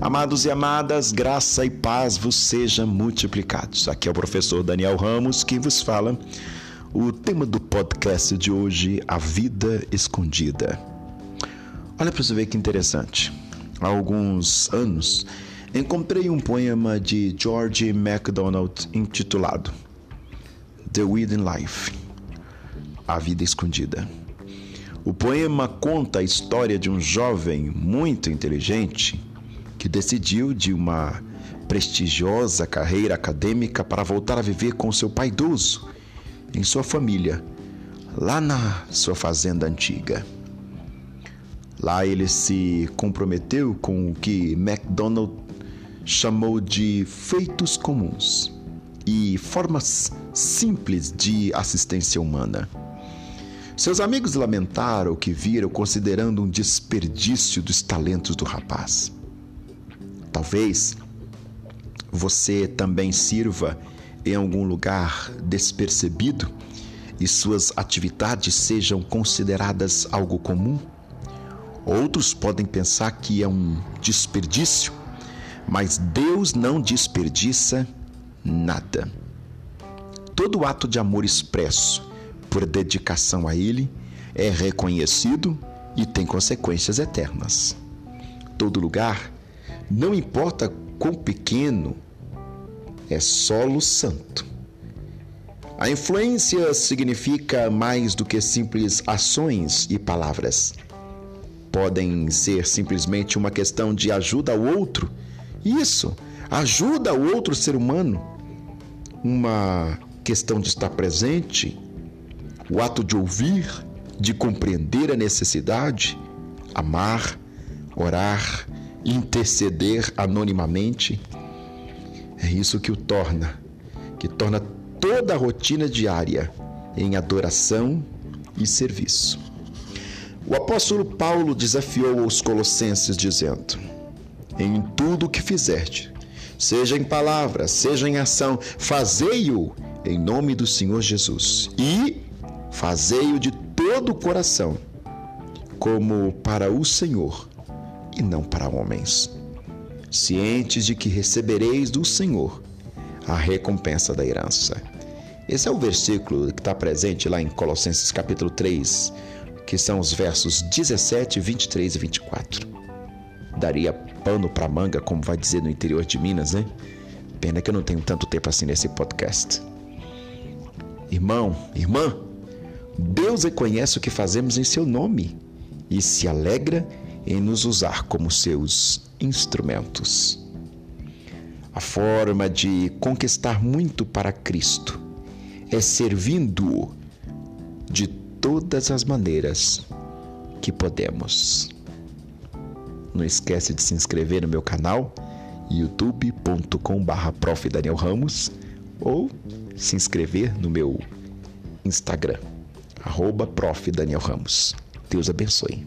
Amados e amadas, graça e paz vos sejam multiplicados. Aqui é o professor Daniel Ramos quem vos fala. O tema do podcast de hoje, a vida escondida. Olha para você ver que interessante. Há alguns anos encontrei um poema de George MacDonald intitulado The Hidden Life A Vida Escondida. O poema conta a história de um jovem muito inteligente que decidiu de uma prestigiosa carreira acadêmica para voltar a viver com seu pai idoso em sua família, lá na sua fazenda antiga. Lá ele se comprometeu com o que MacDonald chamou de feitos comuns e formas simples de assistência humana. Seus amigos lamentaram o que viram, considerando um desperdício dos talentos do rapaz. Talvez você também sirva em algum lugar despercebido e suas atividades sejam consideradas algo comum. Outros podem pensar que é um desperdício, mas Deus não desperdiça nada. Todo ato de amor expresso por dedicação a Ele é reconhecido e tem consequências eternas. Todo lugar não importa quão pequeno, é solo santo. A influência significa mais do que simples ações e palavras. Podem ser simplesmente uma questão de ajuda ao outro. Isso, ajuda ao outro ser humano. Uma questão de estar presente, o ato de ouvir, de compreender a necessidade, amar, orar, interceder anonimamente. É isso que o torna, que torna toda a rotina diária em adoração e serviço. O apóstolo Paulo desafiou os colossenses dizendo: Em tudo o que fizerte, seja em palavra, seja em ação, fazei-o em nome do Senhor Jesus e fazei-o de todo o coração, como para o Senhor e não para homens, cientes de que recebereis do Senhor a recompensa da herança. Esse é o versículo que está presente lá em Colossenses capítulo 3, que são os versos 17, 23 e 24. Daria pano para manga, como vai dizer no interior de Minas, né? Pena que eu não tenho tanto tempo assim nesse podcast. Irmão, irmã, Deus reconhece o que fazemos em seu nome e se alegra em nos usar como seus instrumentos. A forma de conquistar muito para Cristo é servindo-o de todas as maneiras que podemos. Não esquece de se inscrever no meu canal youtube.com/prof Daniel Ramos ou se inscrever no meu Instagram arroba Prof Daniel Ramos. Deus abençoe.